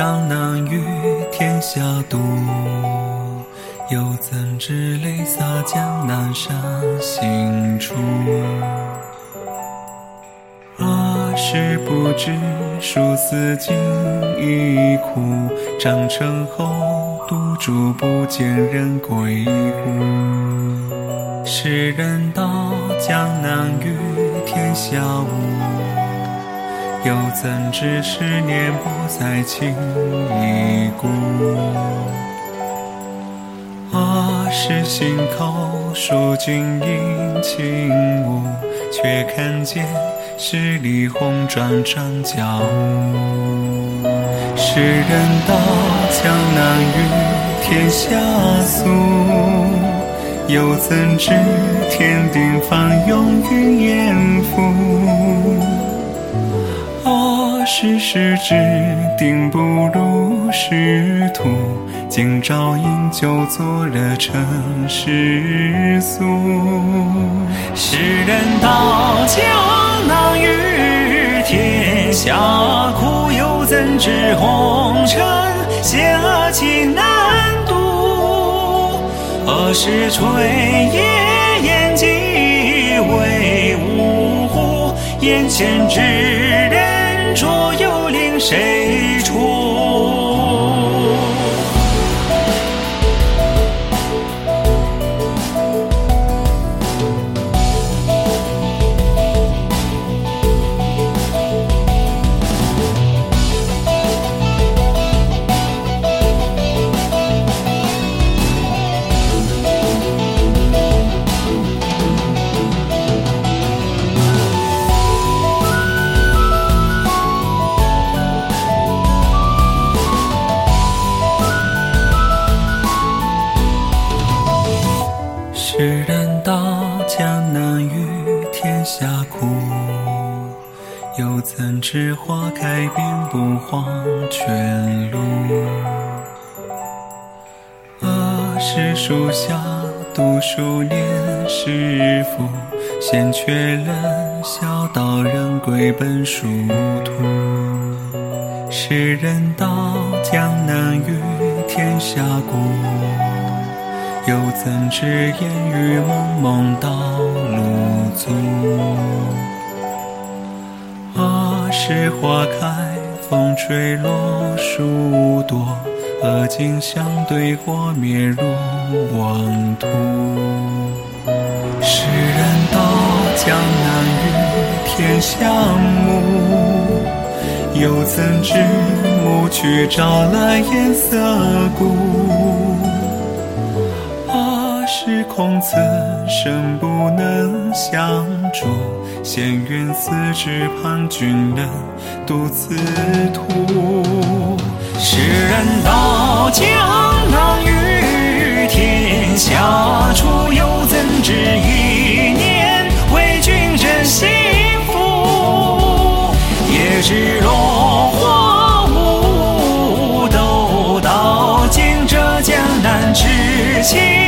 江南雨，天下独。又怎知泪洒江南山心处？是不知殊死今已苦，长城后独住不见人归故。世人道江南雨，天下无。又怎知十年不再情已故？儿时心口数君饮轻舞，却看见十里红妆长脚舞。世人道江南雨，天下俗。又怎知天定方用云烟覆？世事只定不如仕途，今朝饮酒作乐成世俗。世人道江南雨，天下苦，又怎知红尘险情难渡？何时炊烟烟尽为五湖？眼前只浊又令谁出？道江南雨，天下苦。又怎知花开并不黄泉路？儿时树下读书念诗赋，闲却冷笑道人归本殊途。世人道江南雨，天下苦。又怎知烟雨蒙蒙道路阻？儿时花开风吹落树多，而今相对火灭如妄土。世人道江南雨，天下暮。又怎知暮去朝来颜色故？从此生不能相助，闲云寺只盼，君能独自途。世人道江南雨，天下处，又怎知一念为君真幸福？也知落花无斗，道尽这江南之情。